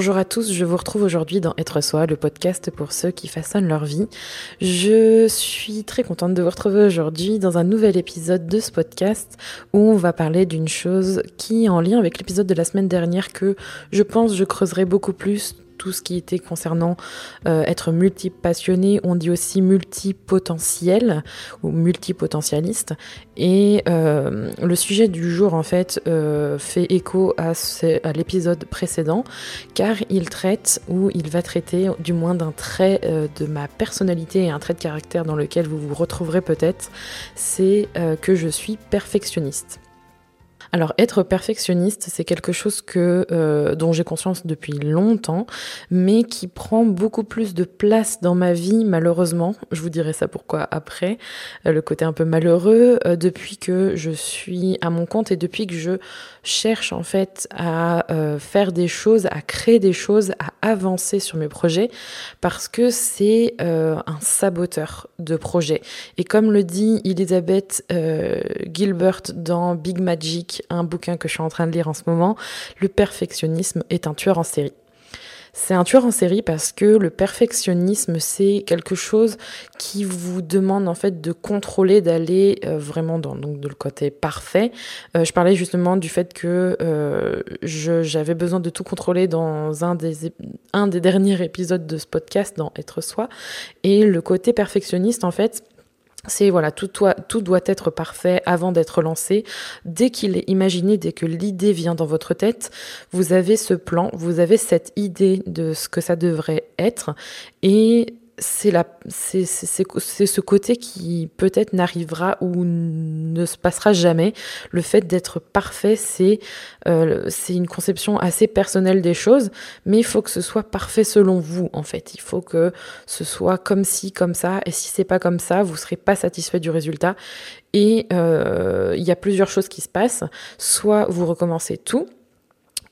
Bonjour à tous, je vous retrouve aujourd'hui dans Être Soi, le podcast pour ceux qui façonnent leur vie. Je suis très contente de vous retrouver aujourd'hui dans un nouvel épisode de ce podcast où on va parler d'une chose qui est en lien avec l'épisode de la semaine dernière que je pense je creuserai beaucoup plus tout ce qui était concernant euh, être multipassionné, on dit aussi multipotentiel ou multipotentialiste. Et euh, le sujet du jour, en fait, euh, fait écho à, à l'épisode précédent, car il traite, ou il va traiter du moins d'un trait de ma personnalité et un trait de caractère dans lequel vous vous retrouverez peut-être, c'est que je suis perfectionniste. Alors être perfectionniste, c'est quelque chose que euh, dont j'ai conscience depuis longtemps, mais qui prend beaucoup plus de place dans ma vie malheureusement. Je vous dirai ça pourquoi après. Euh, le côté un peu malheureux euh, depuis que je suis à mon compte et depuis que je cherche en fait à faire des choses, à créer des choses, à avancer sur mes projets, parce que c'est un saboteur de projet. Et comme le dit Elisabeth Gilbert dans Big Magic un bouquin que je suis en train de lire en ce moment, Le perfectionnisme est un tueur en série. C'est un tueur en série parce que le perfectionnisme, c'est quelque chose qui vous demande en fait de contrôler, d'aller euh, vraiment dans donc, le côté parfait. Euh, je parlais justement du fait que euh, j'avais besoin de tout contrôler dans un des, un des derniers épisodes de ce podcast, dans Être Soi. Et le côté perfectionniste, en fait, c'est voilà, tout doit, tout doit être parfait avant d'être lancé. Dès qu'il est imaginé, dès que l'idée vient dans votre tête, vous avez ce plan, vous avez cette idée de ce que ça devrait être et c'est ce côté qui peut-être n'arrivera ou ne se passera jamais. Le fait d'être parfait c'est euh, une conception assez personnelle des choses mais il faut que ce soit parfait selon vous en fait. Il faut que ce soit comme ci comme ça et si c'est pas comme ça vous serez pas satisfait du résultat. Et euh, il y a plusieurs choses qui se passent. Soit vous recommencez tout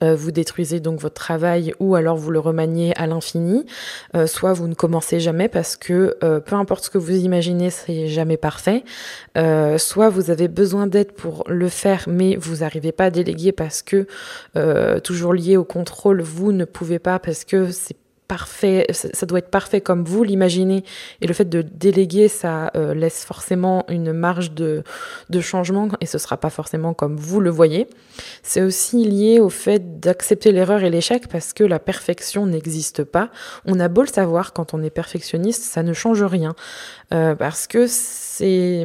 vous détruisez donc votre travail ou alors vous le remaniez à l'infini, euh, soit vous ne commencez jamais parce que euh, peu importe ce que vous imaginez, c'est jamais parfait, soit vous avez besoin d'aide pour le faire mais vous n'arrivez pas à déléguer parce que toujours lié au contrôle, vous ne pouvez pas parce que c'est parfait, ça doit être parfait comme vous l'imaginez. Et le fait de déléguer, ça euh, laisse forcément une marge de, de changement et ce sera pas forcément comme vous le voyez. C'est aussi lié au fait d'accepter l'erreur et l'échec parce que la perfection n'existe pas. On a beau le savoir quand on est perfectionniste, ça ne change rien. Euh, parce que c'est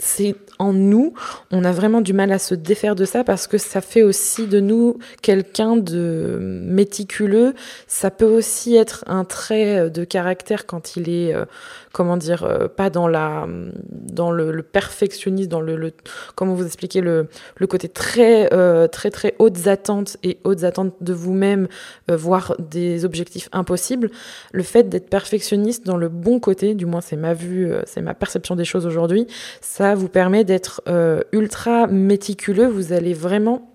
c'est en nous, on a vraiment du mal à se défaire de ça parce que ça fait aussi de nous quelqu'un de méticuleux. Ça peut aussi être un trait de caractère quand il est, euh, comment dire, euh, pas dans la dans le, le perfectionnisme, dans le, comment vous expliquer le, le côté très très très hautes attentes et hautes attentes de vous-même, voire des objectifs impossibles. Le fait d'être perfectionniste dans le bon côté, du moins c'est ma vue, euh, c'est ma perception des choses aujourd'hui, ça vous permet d'être euh, ultra méticuleux. Vous allez vraiment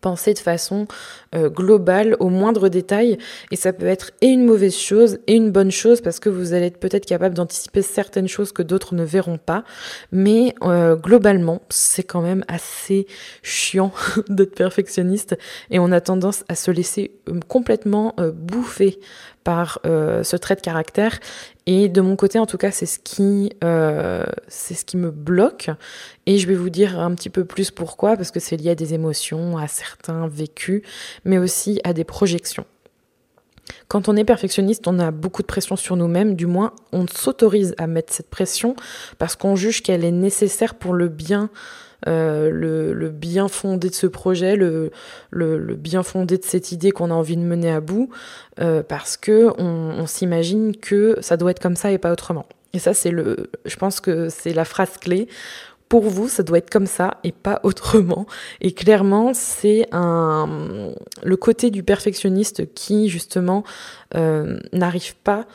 penser de façon euh, globale au moindre détail. Et ça peut être et une mauvaise chose et une bonne chose parce que vous allez être peut-être capable d'anticiper certaines choses que d'autres ne verront pas. Mais globalement c'est quand même assez chiant d'être perfectionniste. Et on a tendance à se laisser complètement bouffer par ce trait de caractère et de mon côté, en tout cas, c'est ce qui, euh, c'est ce qui me bloque. Et je vais vous dire un petit peu plus pourquoi, parce que c'est lié à des émotions, à certains vécus, mais aussi à des projections. Quand on est perfectionniste, on a beaucoup de pression sur nous-mêmes, du moins on s'autorise à mettre cette pression parce qu'on juge qu'elle est nécessaire pour le bien euh, le, bien fondé de ce projet, le, bien fondé de cette idée qu'on a envie de mener à bout, euh, parce que on, s'imagine que ça doit être comme ça et pas autrement. Et ça, c'est le, je pense que c'est la phrase clé. Pour vous, ça doit être comme ça et pas autrement. Et clairement, c'est un le côté du perfectionniste qui justement euh, n'arrive pas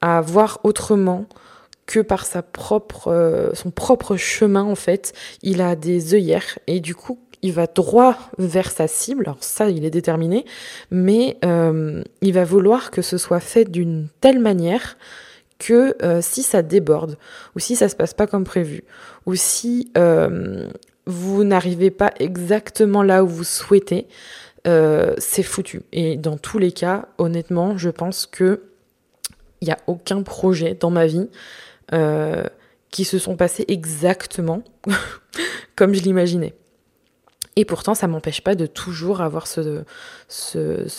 à voir autrement que par sa propre, euh, son propre chemin en fait. Il a des œillères et du coup il va droit vers sa cible. Alors ça, il est déterminé, mais euh, il va vouloir que ce soit fait d'une telle manière que euh, si ça déborde ou si ça se passe pas comme prévu ou si vous n'arrivez pas exactement là où vous souhaitez, c'est foutu. Et dans tous les cas, honnêtement, je pense que il n'y a aucun projet dans ma vie qui se sont passés exactement comme je l'imaginais. Et pourtant, ça m'empêche pas de toujours avoir ce,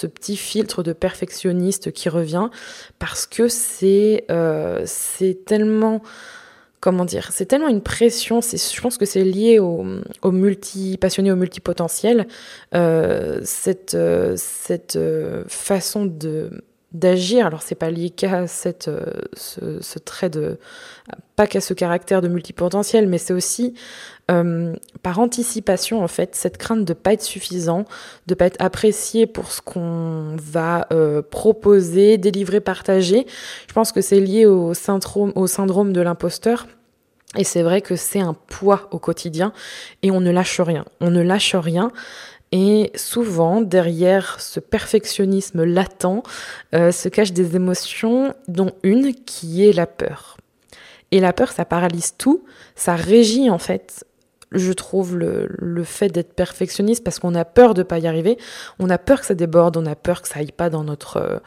petit filtre de perfectionniste qui revient parce que c'est euh, tellement comment dire, c'est tellement une pression. Je pense que c'est lié au, au, multi passionné, au multipotentiel. Euh, cette euh, cette façon de d'agir. Alors c'est pas lié qu'à cette ce, ce, trait de pas qu'à ce caractère de multipotentiel, mais c'est aussi euh, par anticipation en fait cette crainte de pas être suffisant, de pas être apprécié pour ce qu'on va euh, proposer, délivrer, partager. Je pense que c'est lié au syndrome, au syndrome de l'imposteur. Et c'est vrai que c'est un poids au quotidien et on ne lâche rien. On ne lâche rien. Et souvent, derrière ce perfectionnisme latent, euh, se cachent des émotions, dont une qui est la peur. Et la peur, ça paralyse tout, ça régit en fait je trouve, le, le fait d'être perfectionniste parce qu'on a peur de pas y arriver, on a peur que ça déborde, on a peur que ça aille pas dans notre, euh,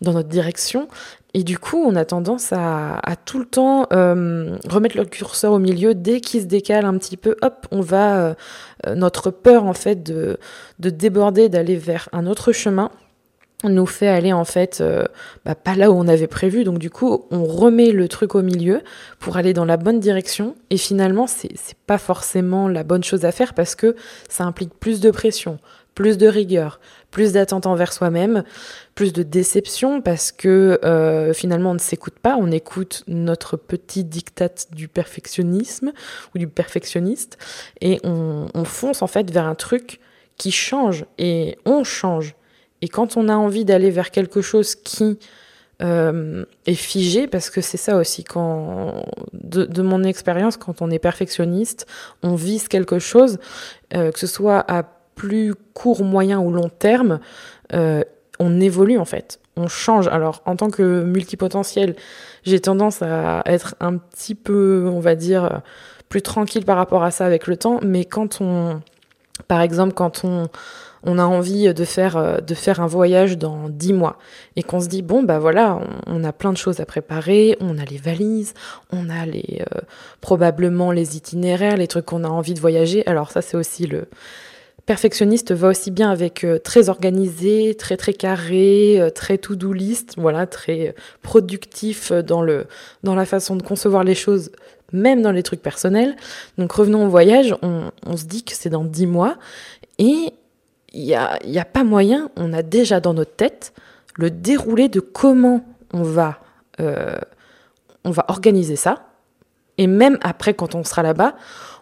dans notre direction. Et du coup, on a tendance à, à tout le temps euh, remettre le curseur au milieu. Dès qu'il se décale un petit peu, hop, on va... Euh, notre peur, en fait, de, de déborder, d'aller vers un autre chemin, nous fait aller en fait euh, bah, pas là où on avait prévu. Donc du coup, on remet le truc au milieu pour aller dans la bonne direction. Et finalement, c'est pas forcément la bonne chose à faire parce que ça implique plus de pression, plus de rigueur, plus d'attente envers soi-même, plus de déception parce que euh, finalement on ne s'écoute pas, on écoute notre petit diktat du perfectionnisme ou du perfectionniste et on, on fonce en fait vers un truc qui change et on change et quand on a envie d'aller vers quelque chose qui euh, est figé, parce que c'est ça aussi, quand, de, mon expérience, quand on est perfectionniste, on vise quelque chose, euh, que ce soit à plus court, moyen ou long terme, euh, on évolue en fait, on change. Alors en tant que multipotentiel, j'ai tendance à être un petit peu, on va dire, plus tranquille par rapport à ça avec le temps, mais quand on, par exemple, quand on on a envie de faire, euh, de faire un voyage dans dix mois et qu'on se dit bon bah voilà on, a plein de choses à préparer, on a les valises, on a les euh, probablement les itinéraires, les trucs qu'on a envie de voyager. Alors ça c'est aussi le perfectionniste va aussi bien avec euh, très organisé, très très carré, très to-do list, voilà, très productif dans le dans la façon de concevoir les choses même dans les trucs personnels. Donc revenons au voyage, on, on se dit que c'est dans dix mois et il n'y a, y a pas moyen, on a déjà dans notre tête le déroulé de comment on va, euh, on va organiser ça. Et même après, quand on sera là-bas,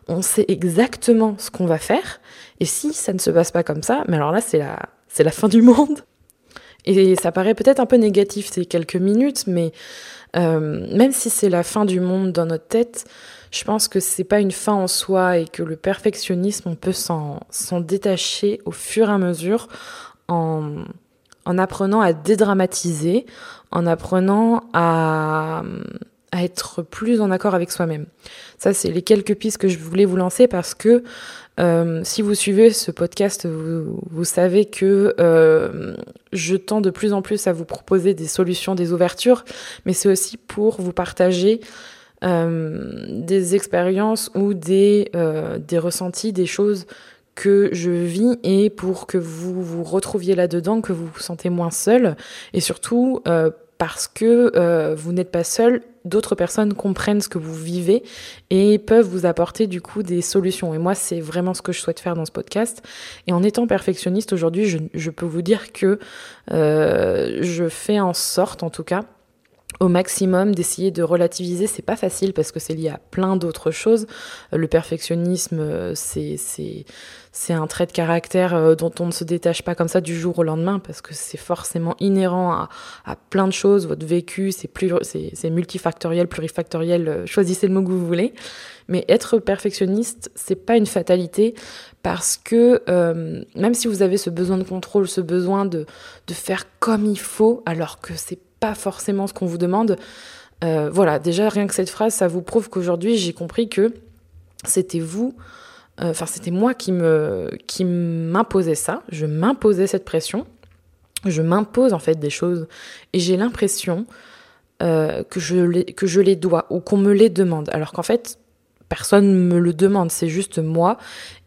on sait exactement ce qu'on va faire. Et si ça ne se passe pas comme ça, mais alors là, c'est la, c'est la fin du monde. Et ça paraît peut-être un peu négatif ces quelques minutes, mais euh, même si c'est la fin du monde dans notre tête, je pense que c'est pas une fin en soi et que le perfectionnisme, on peut s'en détacher au fur et à mesure en, en apprenant à dédramatiser, en apprenant à, à être plus en accord avec soi-même. Ça, c'est les quelques pistes que je voulais vous lancer parce que euh, si vous suivez ce podcast, vous, savez que euh, je tends de plus en plus à vous proposer des solutions, des ouvertures, mais c'est aussi pour vous partager des expériences ou des, euh, des ressentis, des choses que je vis et pour que vous vous retrouviez là-dedans, que vous vous sentez moins seul et surtout euh, parce que euh, vous n'êtes pas seul, d'autres personnes comprennent ce que vous vivez et peuvent vous apporter du coup des solutions. Et moi, c'est vraiment ce que je souhaite faire dans ce podcast. Et en étant perfectionniste aujourd'hui, je, je, peux vous dire que euh, je fais en sorte, en tout cas, au maximum d'essayer de relativiser. C'est pas facile parce que c'est lié à plein d'autres choses. Euh, le perfectionnisme, euh, c'est un trait de caractère euh, dont on ne se détache pas comme ça du jour au lendemain parce que c'est forcément inhérent à, à, plein de choses. Votre vécu, c'est plus c'est multifactoriel, plurifactoriel. Choisissez le mot que vous voulez. Mais être perfectionniste, c'est pas une fatalité parce que même si vous avez ce besoin de contrôle, ce besoin de, de faire comme il faut, alors que c'est pas forcément ce qu'on vous demande. Euh, voilà, déjà rien que cette phrase, ça vous prouve qu'aujourd'hui j'ai compris que c'était vous enfin c'était moi qui me qui m'imposais ça, je m'imposais cette pression, je m'impose en fait des choses. Et j'ai l'impression euh, que je les dois ou qu'on me les demande, alors qu'en fait personne me le demande, c'est juste moi.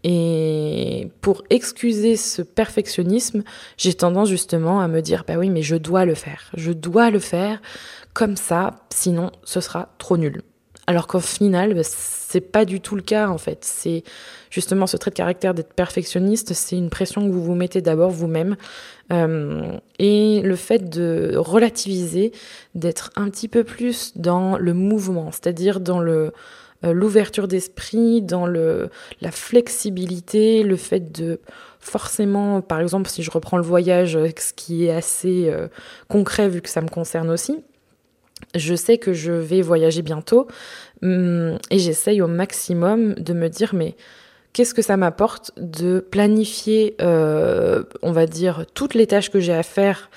Et pour excuser ce perfectionnisme, j'ai tendance justement à me dire bah oui mais je dois le faire, je dois le faire comme ça, sinon ce sera trop nul. Alors qu'au final, bah, c'est pas du tout le cas en fait. C'est justement ce trait de caractère d'être perfectionniste, c'est une pression que vous vous mettez d'abord vous-même. Euh, et le fait de relativiser, d'être un petit peu plus dans le mouvement, c'est-à-dire dans le l'ouverture d'esprit, dans le la flexibilité, le fait de forcément, par exemple, si je reprends le voyage, ce qui est assez euh, concret vu que ça me concerne aussi, je sais que je vais voyager bientôt hum, et j'essaye au maximum de me dire mais qu'est-ce que ça m'apporte de planifier, euh, on va dire, toutes les tâches que j'ai à faire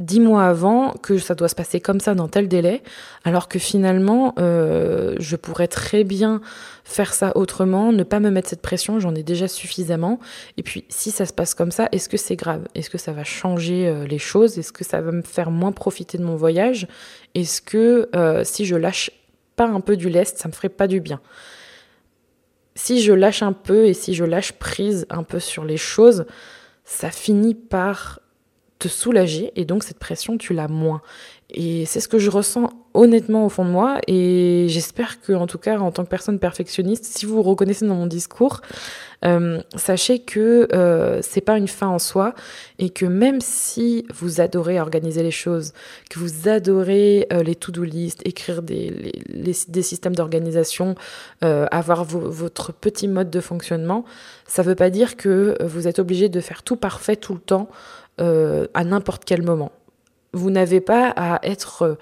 dix mois avant que ça doit se passer comme ça dans tel délai, alors que finalement, euh, je pourrais très bien faire ça autrement, ne pas me mettre cette pression, j'en ai déjà suffisamment. Et puis, si ça se passe comme ça, est-ce que c'est grave? Est-ce que ça va changer euh, les choses? Est-ce que ça va me faire moins profiter de mon voyage? Est-ce que euh, si je lâche pas un peu du lest, ça me ferait pas du bien? Si je lâche un peu et si je lâche prise un peu sur les choses, ça finit par te soulager et donc cette pression tu l'as moins. Et c'est ce que je ressens honnêtement au fond de moi et j'espère que en tout cas en tant que personne perfectionniste, si vous vous reconnaissez dans mon discours, euh, sachez que euh, c'est pas une fin en soi et que même si vous adorez organiser les choses, que vous adorez euh, les to-do list, écrire des, des systèmes d'organisation, euh, avoir votre petit mode de fonctionnement, ça veut pas dire que vous êtes obligé de faire tout parfait tout le temps euh, à n'importe quel moment. Vous n'avez pas à être euh,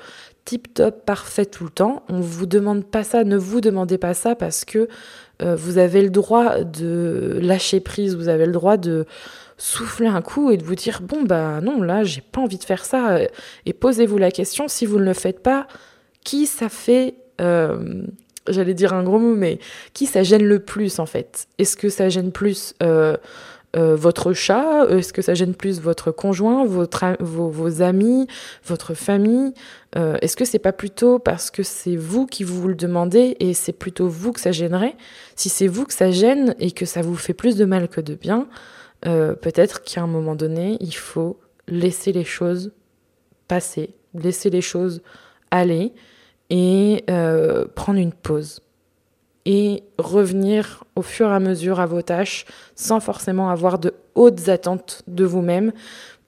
tip top parfait tout le temps. On vous demande pas ça, ne vous demandez pas ça parce que euh, vous avez le droit de lâcher prise, vous avez le droit de souffler un coup et de vous dire bon bah non là j'ai pas envie de faire ça et posez-vous la question si vous ne le faites pas qui ça fait j'allais dire un gros mot mais qui ça gêne le plus en fait? Est-ce que ça gêne plus votre chat Est-ce que ça gêne plus votre conjoint, votre, vos, amis, votre famille euh, Est-ce que c'est pas plutôt parce que c'est vous qui vous le demandez et c'est plutôt vous que ça gênerait? Si c'est vous que ça gêne et que ça vous fait plus de mal que de bien, euh, peut-être qu'à un moment donné, il faut laisser les choses passer, laisser les choses aller et prendre une pause et revenir au fur et à mesure à vos tâches sans forcément avoir de hautes attentes de vous-même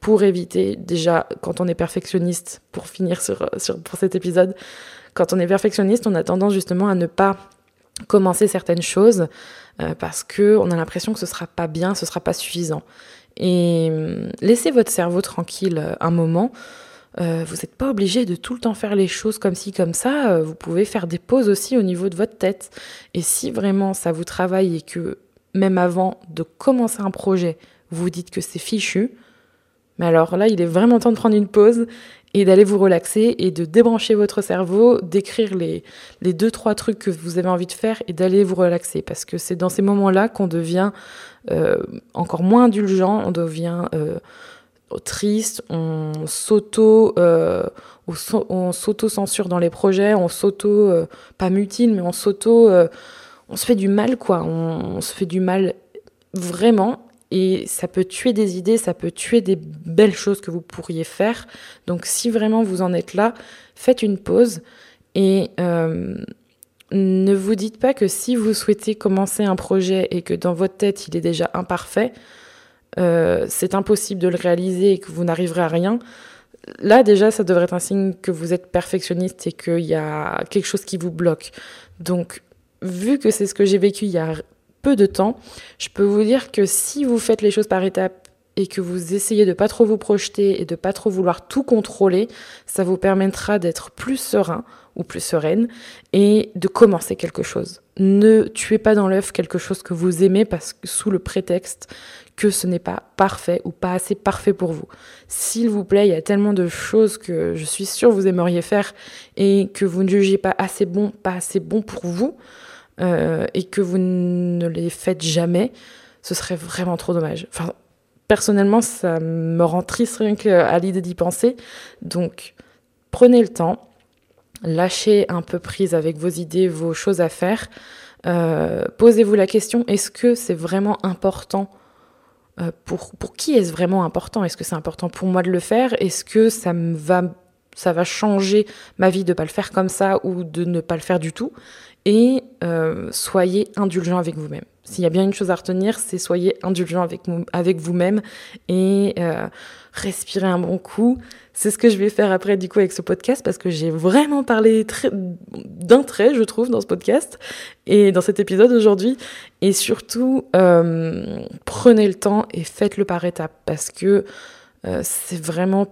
pour éviter déjà quand on est perfectionniste pour finir sur, pour cet épisode quand on est perfectionniste on a tendance justement à ne pas commencer certaines choses euh, parce que on a l'impression que ce sera pas bien ce sera pas suffisant. Et hum, laissez votre cerveau tranquille euh, un moment euh, vous n'êtes pas obligé de tout le temps faire les choses comme ci, comme ça. Euh, vous pouvez faire des pauses aussi au niveau de votre tête. Et si vraiment ça vous travaille et que même avant de commencer un projet, vous vous dites que c'est fichu, mais alors là, il est vraiment temps de prendre une pause et d'aller vous relaxer et de débrancher votre cerveau, d'écrire les, les deux, trois trucs que vous avez envie de faire et d'aller vous relaxer. Parce que c'est dans ces moments-là qu'on devient euh, encore moins indulgent, on devient triste, on s'auto euh, on s'auto censure dans les projets, on s'auto euh, pas mutile mais on s'auto euh, on se fait du mal quoi, on, se fait du mal vraiment et ça peut tuer des idées, ça peut tuer des belles choses que vous pourriez faire. Donc si vraiment vous en êtes là, faites une pause et ne vous dites pas que si vous souhaitez commencer un projet et que dans votre tête il est déjà imparfait, euh, c'est impossible de le réaliser et que vous n'arriverez à rien, là déjà ça devrait être un signe que vous êtes perfectionniste et qu'il y a quelque chose qui vous bloque. Donc vu que c'est ce que j'ai vécu il y a peu de temps, je peux vous dire que si vous faites les choses par étapes et que vous essayez de pas trop vous projeter et de pas trop vouloir tout contrôler, ça vous permettra d'être plus serein ou plus sereine et de commencer quelque chose. Ne tuez pas dans l'œuf quelque chose que vous aimez parce sous le prétexte que ce n'est pas parfait ou pas assez parfait pour vous. S'il vous plaît, il y a tellement de choses que je suis sûre vous aimeriez faire et que vous ne jugez pas assez bon, pas assez bon pour vous. euh, et que vous ne les faites jamais, ce serait vraiment trop dommage. Personnellement, ça me rend triste rien qu'à l'idée d'y penser. Donc, prenez le temps, lâchez un peu prise avec vos idées, vos choses à faire. Euh, posez-vous la question, est-ce que c'est vraiment important euh, pour, qui est-ce vraiment important? Est-ce que c'est important pour moi de le faire? Est-ce que ça me va ça va changer ma vie de ne pas le faire comme ça ou de ne pas le faire du tout? Et euh, soyez indulgent avec vous-même. S'il y a bien une chose à retenir, c'est soyez indulgent avec, vous-même et euh, respirez un bon coup. C'est ce que je vais faire après du coup avec ce podcast parce que j'ai vraiment parlé d'un trait, je trouve, dans ce podcast et dans cet épisode aujourd'hui. Et surtout, euh, prenez le temps et faites-le par étapes parce que c'est vraiment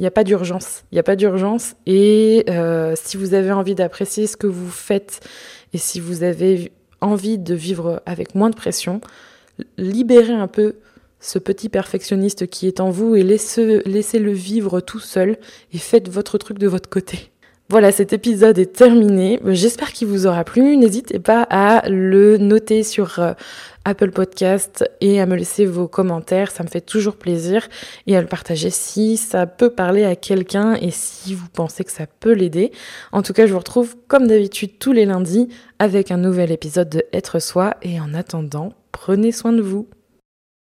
il n'y a pas d'urgence. Il n'y a pas d'urgence. Et euh, si vous avez envie d'apprécier ce que vous faites et si vous avez envie de vivre avec moins de pression, libérez un peu ce petit perfectionniste qui est en vous et laissez-le vivre tout seul et faites votre truc de votre côté. Voilà, cet épisode est terminé. J'espère qu'il vous aura plu. N'hésitez pas à le noter sur euh, Apple Podcast et à me laisser vos commentaires. Ça me fait toujours plaisir et à le partager si ça peut parler à quelqu'un et si vous pensez que ça peut l'aider. En tout cas, je vous retrouve comme d'habitude tous les lundis avec un nouvel épisode de Être Soi et en attendant, prenez soin de vous.